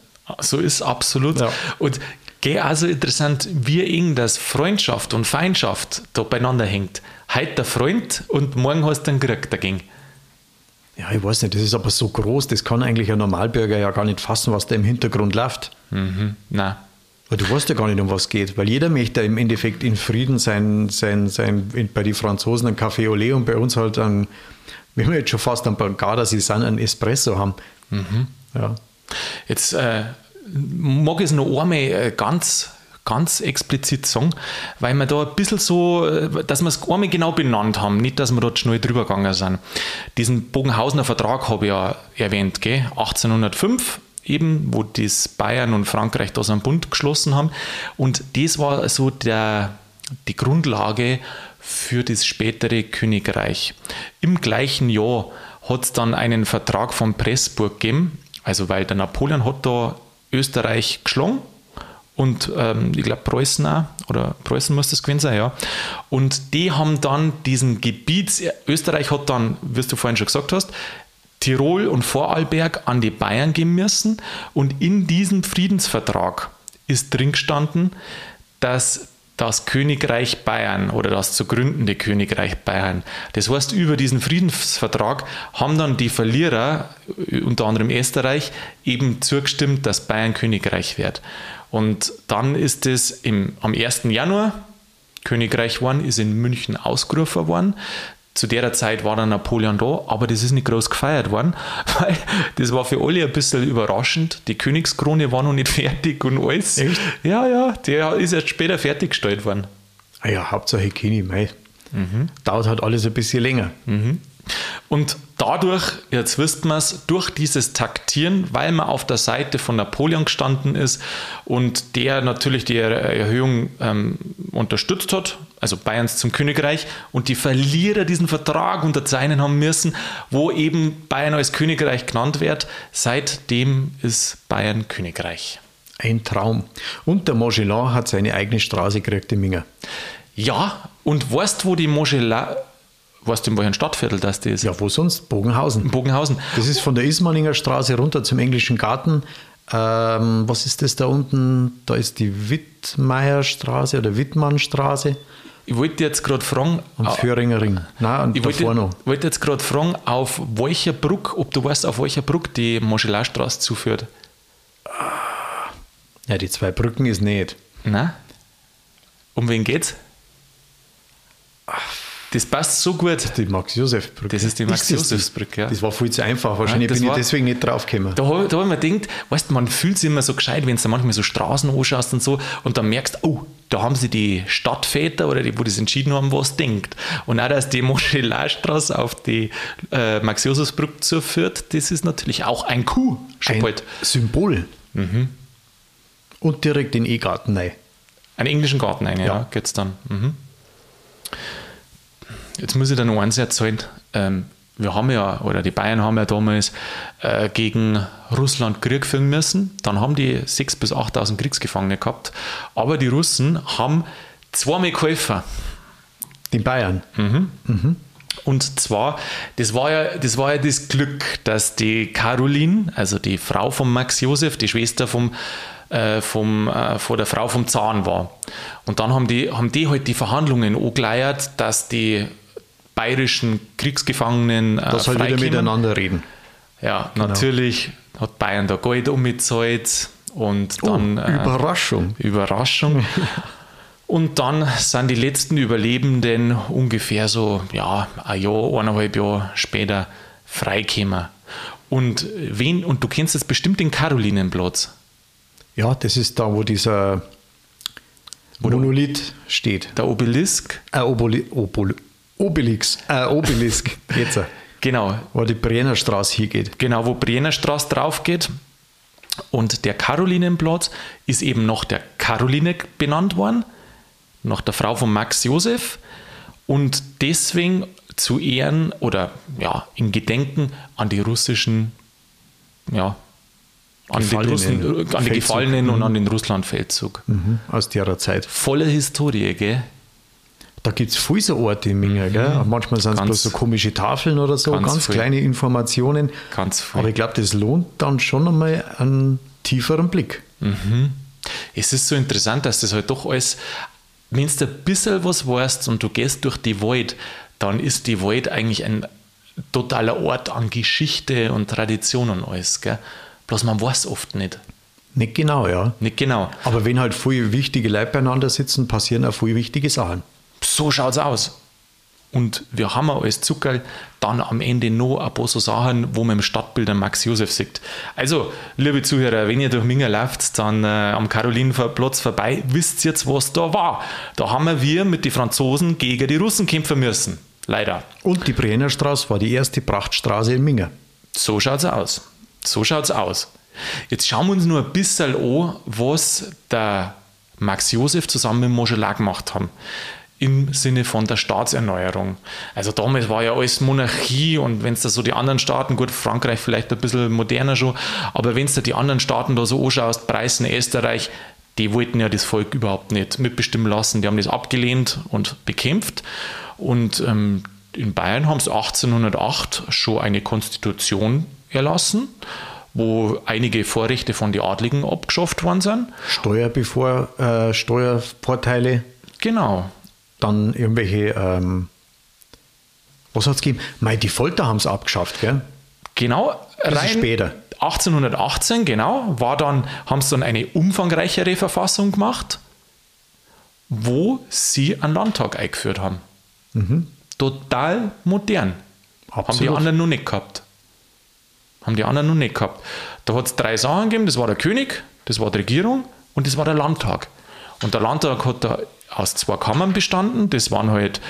so ist absolut. Ja. Und geh also interessant, wie eng das Freundschaft und Feindschaft da beieinander hängt. Heute der Freund und morgen hast du einen Krieg dagegen. Ja, ich weiß nicht, das ist aber so groß, das kann eigentlich ein Normalbürger ja gar nicht fassen, was da im Hintergrund läuft. Mhm. Nein. Weil du weißt ja gar nicht, um was es geht. Weil jeder möchte im Endeffekt in Frieden sein, sein, sein in, bei den Franzosen ein Café au lait und bei uns halt ein, wenn wir jetzt schon fast ein Bagada, sie sind ein Espresso haben. Ja. Jetzt äh, mag ich es noch einmal äh, ganz, ganz explizit sagen, weil wir da ein bisschen so, äh, dass wir es einmal genau benannt haben, nicht, dass wir dort schnell drüber gegangen sind. Diesen Bogenhausener Vertrag habe ich ja erwähnt, gell? 1805 eben, wo das Bayern und Frankreich da so einen Bund geschlossen haben. Und das war so der, die Grundlage für das spätere Königreich. Im gleichen Jahr hat es dann einen Vertrag von Pressburg gegeben, also weil der Napoleon hat da Österreich geschlagen und ähm, ich glaube Preußen auch, oder Preußen muss das gewesen sein, ja. Und die haben dann diesen Gebiets, Österreich hat dann, wie du vorhin schon gesagt hast, Tirol und Vorarlberg an die Bayern geben müssen. Und in diesem Friedensvertrag ist drin gestanden, dass das Königreich Bayern oder das zu gründende Königreich Bayern. Das heißt, über diesen Friedensvertrag haben dann die Verlierer, unter anderem Österreich, eben zugestimmt, dass Bayern Königreich wird. Und dann ist es am 1. Januar Königreich geworden, ist in München ausgerufen worden. Zu der Zeit war dann Napoleon da, aber das ist nicht groß gefeiert worden, weil das war für alle ein bisschen überraschend. Die Königskrone war noch nicht fertig und alles. Echt? Ja, ja, der ist erst später fertiggestellt worden. Ah ja, Hauptsache Kini, mei. Dauert halt alles ein bisschen länger. Und dadurch, jetzt wisst man es, durch dieses Taktieren, weil man auf der Seite von Napoleon gestanden ist und der natürlich die Erhöhung ähm, unterstützt hat, also Bayerns zum Königreich, und die Verlierer diesen Vertrag unterzeichnen haben müssen, wo eben Bayern als Königreich genannt wird, seitdem ist Bayern Königreich. Ein Traum. Und der Magellan hat seine eigene Straße gekriegt in Minga. Ja, und weißt wo die Mogellan, weißt du in welchem Stadtviertel das ist? Ja, wo sonst? Bogenhausen. Bogenhausen. Das ist von der Ismaninger Straße runter zum Englischen Garten. Ähm, was ist das da unten? Da ist die Wittmeierstraße oder Wittmannstraße Ich wollte jetzt gerade fragen, am ah, Föhringer Ring. Nein, und Ich davor wollte, noch. wollte jetzt gerade fragen, auf welcher Brücke, ob du weißt, auf welcher Brücke die Moschelarstraße zuführt. Ja, die zwei Brücken ist nicht. Nein? Um wen geht's? Das passt so gut. Die Max-Josef-Brücke. Das ist die das Max-Josefs-Brücke, ja. Das war viel zu einfach. Wahrscheinlich das bin war- ich deswegen nicht draufgekommen. Da habe da hab ich mir gedacht, weißt man fühlt sich immer so gescheit, wenn du manchmal so Straßen anschaust und so und dann merkst, oh, da haben sie die Stadtväter oder die, wo das entschieden haben, was denkt. Und auch, dass die Moschee Moscheleistraße auf die äh, Max-Josefs-Brücke zuführt, das ist natürlich auch ein Coup. Schon ein bald. Symbol. Mhm. Und direkt in E-Garten rein. Einen englischen Garten rein, ja, ja geht's dann. Mhm. Jetzt muss ich da noch eins erzählen. Ähm, wir haben ja, oder die Bayern haben ja damals äh, gegen Russland Krieg führen müssen. Dann haben die 6.000 bis 8.000 Kriegsgefangene gehabt. Aber die Russen haben zweimal geholfen. Die Bayern? Mhm. Mhm. Und zwar, das war, ja, das war ja das Glück, dass die Caroline, also die Frau von Max Josef, die Schwester vom, äh, vom, äh, von der Frau vom Zahn war. Und dann haben die, haben die halt die Verhandlungen angeleiert, dass die bayerischen Kriegsgefangenen. Äh, das soll wieder miteinander reden. Ja, genau. natürlich hat Bayern da Geld umgezahlt und oh, dann. Oh, Überraschung. Äh, Überraschung. und dann sind die letzten Überlebenden ungefähr so, ja, ein Jahr, eineinhalb Jahre später freigekommen. Und, wen, und du kennst jetzt bestimmt den Karolinenplatz. Ja, das ist da, wo dieser Monolith steht. Der Obelisk. Äh, Oboli, Oboli, Obelix, äh, Obelisk, jetzt. genau. Wo die Brennerstraße hingeht. Genau, wo Brennerstraße drauf geht. Und der Karolinenplatz ist eben nach der Caroline benannt worden, nach der Frau von Max Josef. Und deswegen zu Ehren oder ja, in Gedenken an die russischen, ja, an, Gefallenen, Russen, an die Gefallenen und mhm. an den Russlandfeldzug. Mhm, aus der Zeit. Volle Historie, gell? Da gibt es viele so Orte in Minga. Mhm. Manchmal sind es bloß so komische Tafeln oder so, ganz, ganz kleine Informationen. Ganz viel. Aber ich glaube, das lohnt dann schon einmal einen tieferen Blick. Mhm. Es ist so interessant, dass das halt doch alles, wenn du ein bisschen was weißt und du gehst durch die Wald, dann ist die Wald eigentlich ein totaler Ort an Geschichte und Tradition und alles. Gell? Bloß man weiß oft nicht. Nicht genau, ja. Nicht genau. Aber wenn halt viele wichtige Leute beieinander sitzen, passieren auch viele wichtige Sachen. So schaut es aus. Und wir haben als Zuckerl dann am Ende noch ein paar so Sachen, wo man im Stadtbild einen Max Josef sieht. Also, liebe Zuhörer, wenn ihr durch Minga lauft, dann äh, am Karolinenplatz vorbei, wisst ihr jetzt, was da war. Da haben wir mit den Franzosen gegen die Russen kämpfen müssen. Leider. Und die Brennerstraße war die erste Prachtstraße in Minga. So schaut es aus. So schaut es aus. Jetzt schauen wir uns nur ein bisschen an, was der Max Josef zusammen mit Moschelat gemacht haben im Sinne von der Staatserneuerung. Also damals war ja alles Monarchie und wenn es da so die anderen Staaten, gut, Frankreich vielleicht ein bisschen moderner schon, aber wenn es da die anderen Staaten da so anschaust, Preußen, Österreich, die wollten ja das Volk überhaupt nicht mitbestimmen lassen. Die haben das abgelehnt und bekämpft. Und ähm, in Bayern haben sie 1808 schon eine Konstitution erlassen, wo einige Vorrechte von den Adligen abgeschafft worden sind. Steuerbevor, äh, Steuervorteile. Genau dann irgendwelche, ähm, was hat es gegeben? Mei, die Folter haben es abgeschafft, gell? Genau, rein später. 1818, genau, war dann, haben sie dann eine umfangreichere Verfassung gemacht, wo sie einen Landtag eingeführt haben. Mhm. Total modern. Absolut. Haben die anderen noch nicht gehabt. Haben die anderen noch nicht gehabt. Da hat es drei Sachen gegeben, das war der König, das war die Regierung und das war der Landtag. Und der Landtag hat da aus zwei Kammern bestanden. Das waren halt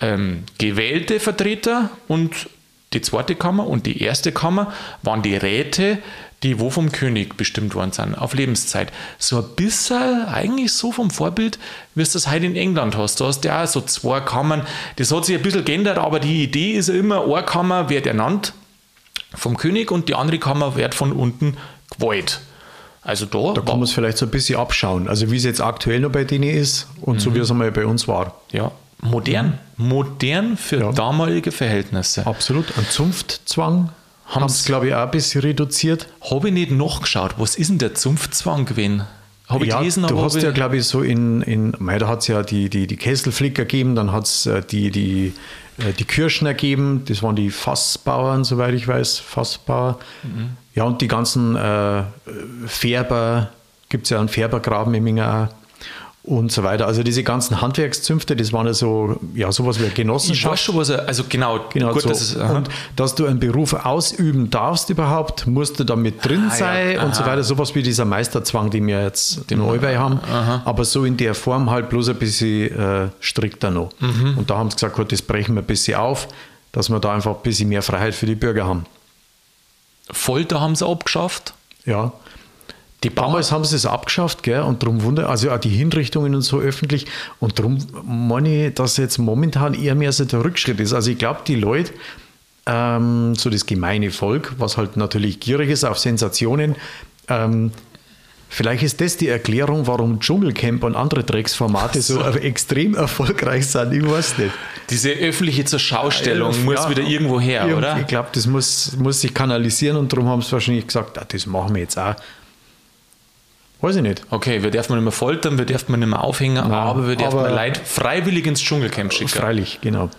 ähm, gewählte Vertreter und die zweite Kammer und die erste Kammer waren die Räte, die wo vom König bestimmt worden sind, auf Lebenszeit. So ein bisschen eigentlich so vom Vorbild, wie du das heute in England hast. Du hast ja so zwei Kammern. Das hat sich ein bisschen geändert, aber die Idee ist ja immer, eine Kammer wird ernannt vom König und die andere Kammer wird von unten gewählt. Also da, da kann man es vielleicht so ein bisschen abschauen. Also wie es jetzt aktuell noch bei denen ist und mhm. so wie es einmal bei uns war. Ja, modern. Modern für ja. damalige Verhältnisse. Absolut. Ein Zunftzwang haben es, glaube ich, auch ein bisschen reduziert. Habe ich nicht nachgeschaut. Was ist denn der Zunftzwang gewesen? Habe ich ja, gelesen, du hast ja, glaube ich, so in, in da hat es ja die, die, die Kesselflicker gegeben, dann hat es äh, die, die, äh, die Kirschner gegeben, das waren die Fassbauern, soweit ich weiß, Fassbauer. Mhm. Ja, und die ganzen äh, Färber, gibt es ja einen Färbergraben im auch. und so weiter. Also diese ganzen Handwerkszünfte, das waren ja so, ja, sowas wie eine Genossenschaft. Ich weiß schon, was er, also genau, Genau, gut, so. das ist, und dass du einen Beruf ausüben darfst überhaupt, musst du da mit drin Ah, sein ja, und so aha. weiter. Sowas wie dieser Meisterzwang, den wir jetzt in Allweil haben. Aber so in der Form halt bloß ein bisschen äh, strikter noch. Mhm. Und da haben sie gesagt, gut, das brechen wir ein bisschen auf, dass wir da einfach ein bisschen mehr Freiheit für die Bürger haben. Folter haben sie abgeschafft. Ja. Die Bauern, Damals haben sie es abgeschafft, gell? Und darum wunder, also auch die Hinrichtungen und so öffentlich. Und darum meine ich, dass jetzt momentan eher mehr so der Rückschritt ist. Also ich glaube, die Leute, ähm, so das gemeine Volk, was halt natürlich gierig ist auf Sensationen, ähm, vielleicht ist das die Erklärung, warum Dschungelcamp und andere Drecksformate so, extrem erfolgreich sind. Ich weiß nicht. diese öffentliche Zurschaustellung muss Ja, wieder irgendwo her, irgendwie, oder? Ich glaube, das muss, muss sich kanalisieren und darum haben sie wahrscheinlich gesagt, ah, das machen wir jetzt auch. Weiß ich nicht. Okay, wir dürfen nicht mehr foltern, wir dürfen nicht mehr aufhängen, aber wir dürfen aber- Leute freiwillig ins Dschungelcamp schicken. Freilich, genau.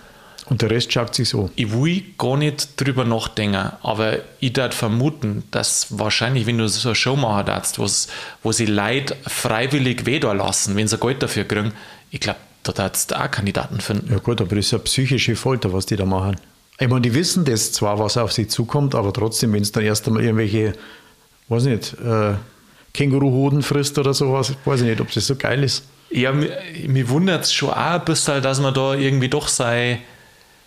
Und der Rest schaut sich so. Ich will gar nicht drüber nachdenken, aber ich darf vermuten, dass wahrscheinlich, wenn du so eine Show machen darfst, wo sie Leute freiwillig weh da lassen, wenn sie Geld dafür kriegen, ich glaube, da darfst du auch Kandidaten finden. Ja gut, aber das ist ja psychische Folter, was die da machen. Ich meine, die wissen das zwar, was auf sie zukommt, aber trotzdem, wenn es dann erst einmal irgendwelche, weiß ich nicht, äh, Känguruhoden frisst oder sowas, weiß ich nicht, ob das so geil ist. Ja, mi- mich wundert es schon auch ein bisschen, dass man da irgendwie doch sei,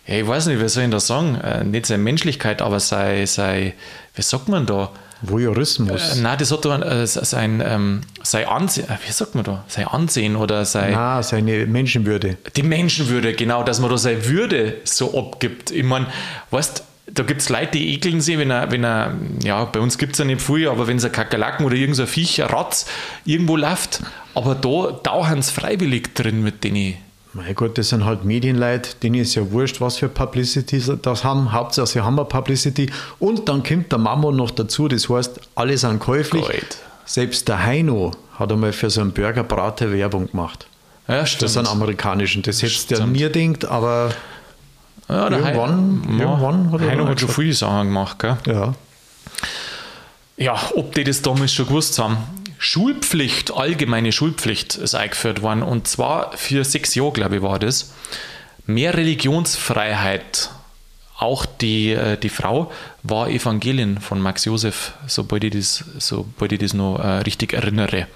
ja, ich weiß nicht, wie soll ich das sagen, äh, nicht seine Menschlichkeit, aber sei, sei, wie sagt man da? Voyeurismus. Äh, nein, das hat doch äh, sein, ähm, sein Ansehen, äh, wie sagt man da? Sein Ansehen oder sein. Na, seine Menschenwürde. Die Menschenwürde, genau, dass man da seine Würde so abgibt. Ich meine, weißt da gibt es Leute, die ekeln sich, wenn er, wenn er, ja, bei uns gibt es ja nicht viel, aber wenn es ein Kakerlaken oder irgendein Viech, ein Ratz irgendwo läuft, aber da tauchen sie freiwillig drin mit denen. Mein Gott, das sind halt Medienleute, denen ist ja wurscht, was für Publicity sie das haben. Hauptsache, sie haben eine Publicity. Und dann kommt der Mammon noch dazu, das heißt, alle sind käuflich. Gold. Selbst der Heino hat einmal für so einen Burgerbrater Werbung gemacht. Ja, Das stimmt. sind amerikanischen. Das hättest du ja nie gedacht, aber ja, der irgendwann- Hei- irgendwann hat Heino hat schon viele Sachen gemacht, gell? ja. Ja, ob die das damals schon gewusst haben. Schulpflicht, allgemeine Schulpflicht ist eingeführt worden und zwar für sechs Jahre, glaube ich, war das. Mehr Religionsfreiheit. Auch die, äh, die Frau war Evangelin von Max Josef, sobald ich das, sobald ich das noch äh, richtig erinnere.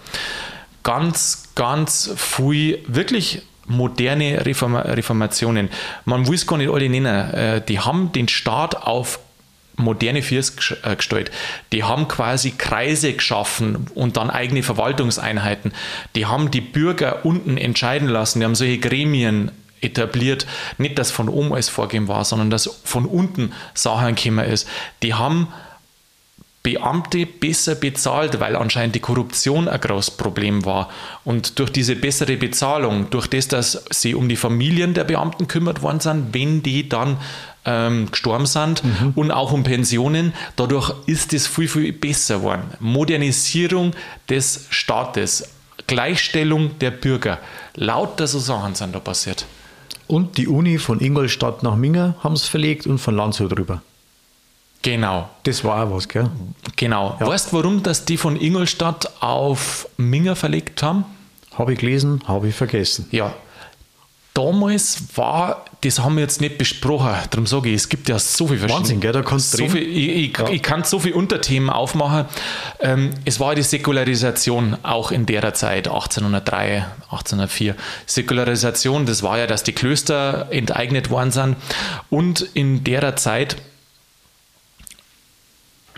Ganz, ganz viel, wirklich moderne Reform Reformationen. Man will es gar nicht alle nennen. Äh, die haben den Staat auf moderne gesch- äh, gestellt. Die haben quasi Kreise geschaffen und dann eigene Verwaltungseinheiten. Die haben die Bürger unten entscheiden lassen. Die haben solche Gremien etabliert. Nicht, dass von oben alles vorgegeben war, sondern dass von unten Sachen gekommen ist. Die haben Beamte besser bezahlt, weil anscheinend die Korruption ein großes Problem war. Und durch diese bessere Bezahlung, durch das, dass sie um die Familien der Beamten kümmert worden sind, wenn die dann ähm, gestorben sind und auch um Pensionen, dadurch ist es viel, viel besser geworden. Modernisierung des Staates, Gleichstellung der Bürger. Lauter so Sachen sind da passiert. Und die Uni von Ingolstadt nach Minga haben es verlegt und von Landshut rüber. Genau. Das war auch was, gell? Genau. Weißt du, warum dass die von Ingolstadt auf Minga verlegt haben? Habe ich gelesen, habe ich vergessen. Ja, damals war, das haben wir jetzt nicht besprochen, darum sage ich, es gibt ja so viel verschiedene. Wahnsinn, gell? Da kannst du so viel, ich, ich, ich kann so viele Unterthemen aufmachen. Ähm, es war die Säkularisation auch in der Zeit, 1803, 1804. Säkularisation, das war ja, dass die Klöster enteignet worden sind und in der Zeit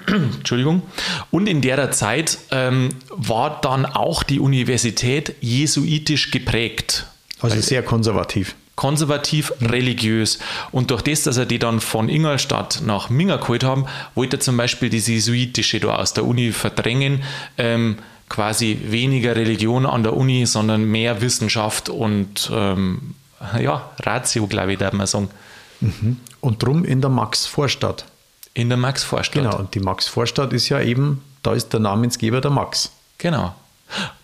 Entschuldigung. Und in der Zeit ähm, war dann auch die Universität jesuitisch geprägt. Also sehr konservativ. Konservativ, religiös. Und durch das, dass er die dann von Ingolstadt nach Minga geholt haben, wollte er zum Beispiel das Jesuitische da aus der Uni verdrängen. Ähm, quasi weniger Religion an der Uni, sondern mehr Wissenschaft und ähm, ja, Ratio, glaube ich, darf man sagen. Und drum in der Max-Vorstadt. In der Max-Vorstadt. Genau, und die Max-Vorstadt ist ja eben, da ist der Namensgeber der Max. Genau.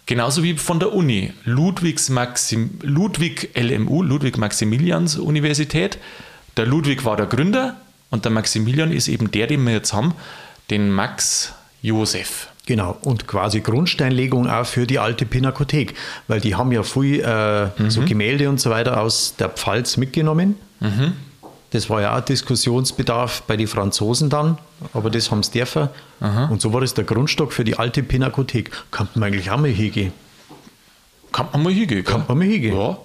Genauso wie von der Uni. Ludwigs Maxim, Ludwig LMU, Ludwig-Maximilians Universität. Der Ludwig war der Gründer und der Maximilian ist eben der, den wir jetzt haben, den Max Josef. Genau, und quasi Grundsteinlegung auch für die alte Pinakothek, weil die haben ja viel äh, mhm. so Gemälde und so weiter aus der Pfalz mitgenommen. Mhm. Das war ja auch Diskussionsbedarf bei den Franzosen dann, aber das haben sie dürfen. Aha. Und so war das der Grundstock für die alte Pinakothek. Kann man eigentlich auch mal hingehen. Kann man mal hingehen. Kann man mal hingehen. Ja.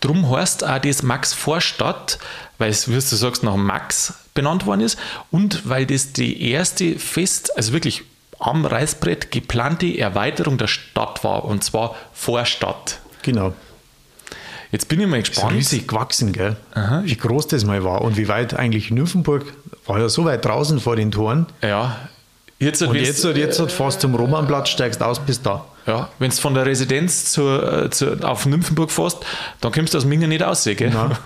Drum heißt auch das Max Vorstadt, weil es, wie du sagst, nach Max benannt worden ist und weil das die erste fest, also wirklich am Reißbrett geplante Erweiterung der Stadt war und zwar Vorstadt. Genau. Jetzt bin ich mal gespannt. Ist riesig gewachsen, gell? Aha. Wie groß das mal war und wie weit eigentlich Nymphenburg war ja so weit draußen vor den Toren. Ja. Jetzt, und jetzt, jetzt, jetzt, jetzt fast zum Romanplatz steigst aus bis da. Ja, wenn du von der Residenz zur, äh, zur, auf Nymphenburg fährst, dann kommst du aus Mingen nicht aus, gell? Nein.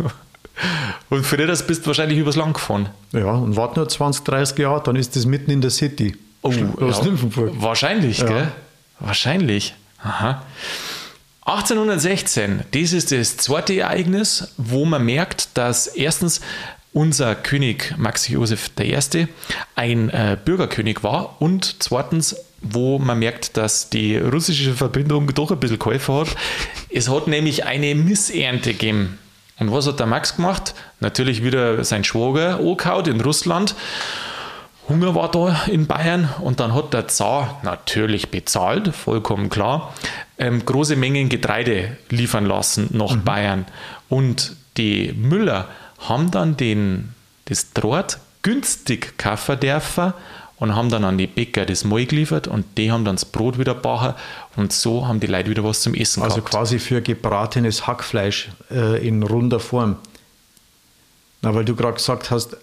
Und für das bist du wahrscheinlich übers Land gefahren. Ja, und warte nur 20, 30 Jahre, dann ist das mitten in der City. Oh, aus ja, Nymphenburg. Wahrscheinlich, ja. gell? Wahrscheinlich. Aha. 1816, das ist das zweite Ereignis, wo man merkt, dass erstens unser König Max Josef I. ein äh, Bürgerkönig war und zweitens wo man merkt, dass die russische Verbindung doch ein bisschen geholfen hat. Es hat nämlich eine Missernte gegeben. Und was hat der Max gemacht? Natürlich wieder sein Schwager angehaut in Russland. Hunger war da in Bayern und dann hat der Zar natürlich bezahlt, vollkommen klar, ähm, große Mengen Getreide liefern lassen nach mhm. Bayern. Und die Müller haben dann den, das Draht günstig kaufen dürfen und haben dann an die Bäcker das Mal geliefert und die haben dann das Brot wieder backen und so haben die Leute wieder was zum Essen also gehabt. Also quasi für gebratenes Hackfleisch äh, in runder Form. Na, weil du gerade gesagt hast,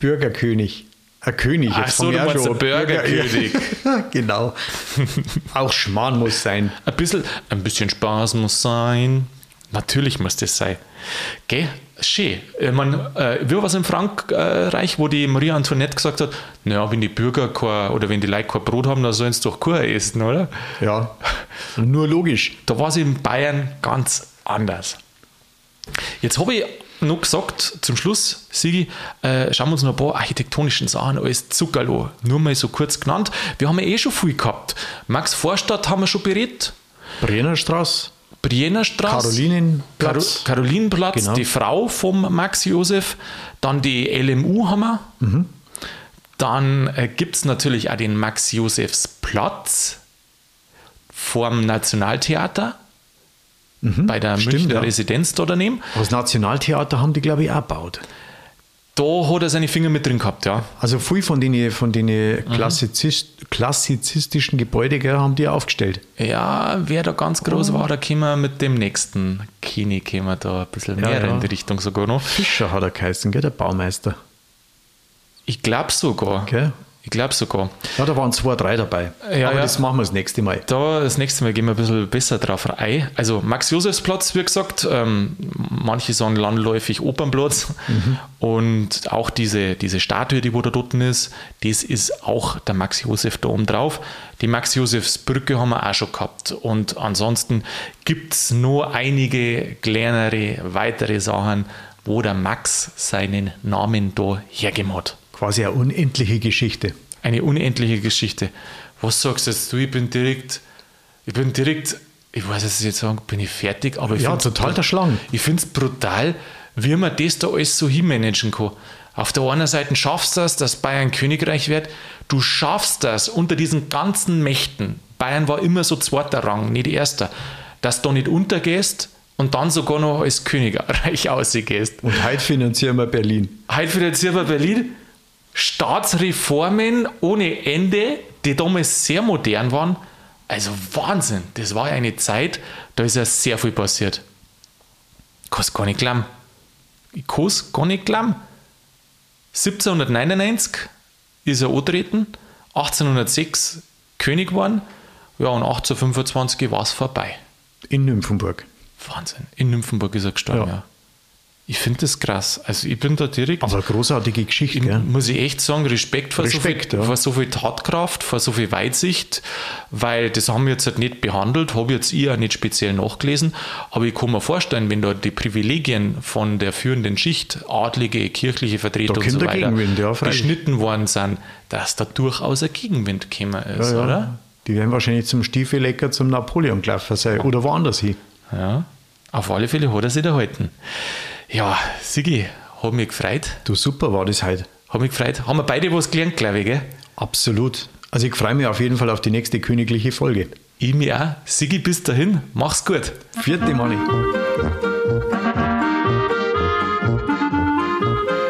Bürgerkönig. Ein König. Ach so, du meinst der Bürgerkönig. Bürger, genau. Auch Schmarrn muss sein. Ein bisschen, ein bisschen Spaß muss sein. Natürlich muss das sein. Gell? Schön. Ich meine, äh, wie war es in Frankreich, wo die Maria Antoinette gesagt hat, naja, wenn die Bürger kein, oder wenn die Leute kein Brot haben, dann sollen sie doch Kuh essen, oder? Ja, nur logisch. Da war es in Bayern ganz anders. Jetzt habe ich noch gesagt, zum Schluss, Sigi, äh, schauen wir uns noch ein paar architektonischen Sachen als Zuckerlo, nur mal so kurz genannt. Wir haben ja eh schon viel gehabt. Max Vorstadt haben wir schon berät. Brennerstraße. Brienerstraße, Karolinenplatz, Kar Karolinenplatz genau. die Frau vom Max Josef, dann die LMU haben wir, mhm. dann äh, gibt es natürlich auch den Max Josefs Platz vorm Nationaltheater. Mhm. Bei der Stimmt, Münchner ja. Residenz da daneben. das Nationaltheater haben die, glaube ich, auch gebaut. Da hat er seine Finger mit drin gehabt, ja. Also viel von den, von den mhm. Klassizist, klassizistischen Gebäuden haben die aufgestellt. Ja, wer da ganz groß oh. war, da können wir mit dem nächsten Kini können da ein bisschen ja, mehr ja. in die Richtung sogar noch. Fischer hat er geheißen, gell, der Baumeister. Ich glaube sogar. Okay. Ich glaube sogar. Ja, da waren zwei, drei dabei. Ja, Aber ja. das machen wir das nächste Mal. Da, das nächste Mal gehen wir ein bisschen besser drauf rein. Also Max-Josefs-Platz, wie gesagt, ähm, manche sagen landläufig Opernplatz. Mhm. Und auch diese, diese Statue, die wo da dort ist, das ist auch der Max-Josef da oben drauf. Die Max-Josefs-Brücke haben wir auch schon gehabt. Und ansonsten gibt es nur einige kleinere, weitere Sachen, wo der Max seinen Namen da hergegeben hat. Quasi eine unendliche Geschichte. Eine unendliche Geschichte. Was sagst jetzt du? Ich bin direkt, ich bin direkt, ich weiß es jetzt sagen, bin ich fertig, aber ich ja, total der Schlang. Ich finde es brutal, wie man das da alles so hinmanagen kann. Auf der einen Seite schaffst du das, dass Bayern Königreich wird. Du schaffst das unter diesen ganzen Mächten. Bayern war immer so zweiter Rang, nicht erster. Dass du nicht untergehst und dann sogar noch als Königreich ausgehst. Und heute finanzieren wir Berlin. Heute finanzieren wir Berlin. Staatsreformen ohne Ende, die damals sehr modern waren. Also Wahnsinn, das war ja eine Zeit, da ist ja sehr viel passiert. Ich kann es gar nicht glauben. Ich kann es gar nicht glauben. 1799 ist er angetreten, 1806 König geworden, ja, und 1825 war es vorbei. In Nymphenburg. Wahnsinn, in Nymphenburg ist er gestorben, ja. ja. Ich finde das krass. Also ich bin da direkt. Aber großartige Geschichte, ich, muss ich echt sagen, Respekt vor, Respekt, so, viel, ja. vor so viel Tatkraft, vor so viel Weitsicht, weil das haben wir jetzt halt nicht behandelt, habe jetzt ich auch nicht speziell nachgelesen, aber ich kann mir vorstellen, wenn da die Privilegien von der führenden Schicht, adlige, kirchliche Vertreter und so weiter, ja, freilich. geschnitten worden sind, dass da durchaus ein Gegenwind gekommen ist, oder? Die werden wahrscheinlich zum Stiefelecker zum Napoleon gelaufen sein oder woanders hin. Ja, auf alle Fälle hat er sich erhalten. Ja, Sigi, hat mich gefreut. Du, super war das heute. Hat mich gefreut. Haben wir beide was gelernt, glaube ich, gell? Absolut. Also ich freue mich auf jeden Fall auf die nächste königliche Folge. Ich mich auch. Sigi, bis dahin. Mach's gut. Vierte Manni.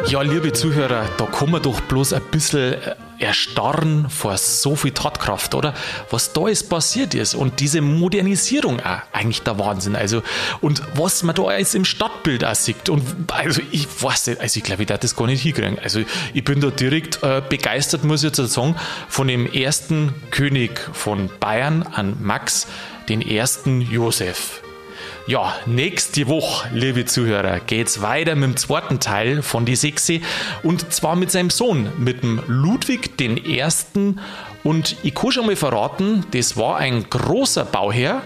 Ja, liebe Zuhörer, da kann man doch bloß ein bisschen äh, erstarren vor so viel Tatkraft, oder? Was da jetzt passiert ist und diese Modernisierung auch, eigentlich der Wahnsinn. Also, und was man da alles im Stadtbild auch sieht. Und also ich weiß nicht, also ich glaube, ich darf das gar nicht hinkriegen. Also ich bin da direkt äh, begeistert, muss ich jetzt sagen, von dem ersten König von Bayern an Max, den ersten Josef. Ja, nächste Woche, liebe Zuhörer, geht's weiter mit dem zweiten Teil von die Sechse und zwar mit seinem Sohn, mit dem Ludwig Ersten. Und ich kann schon mal verraten, das war ein großer Bauherr,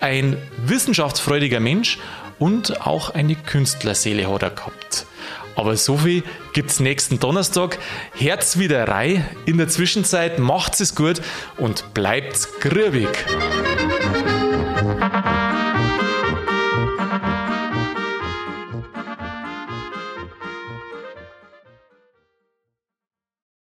ein wissenschaftsfreudiger Mensch und auch eine Künstlerseele hat er gehabt. Aber so viel gibt's nächsten Donnerstag. Herz wieder Rei. In der Zwischenzeit macht's es gut und bleibt's grübig.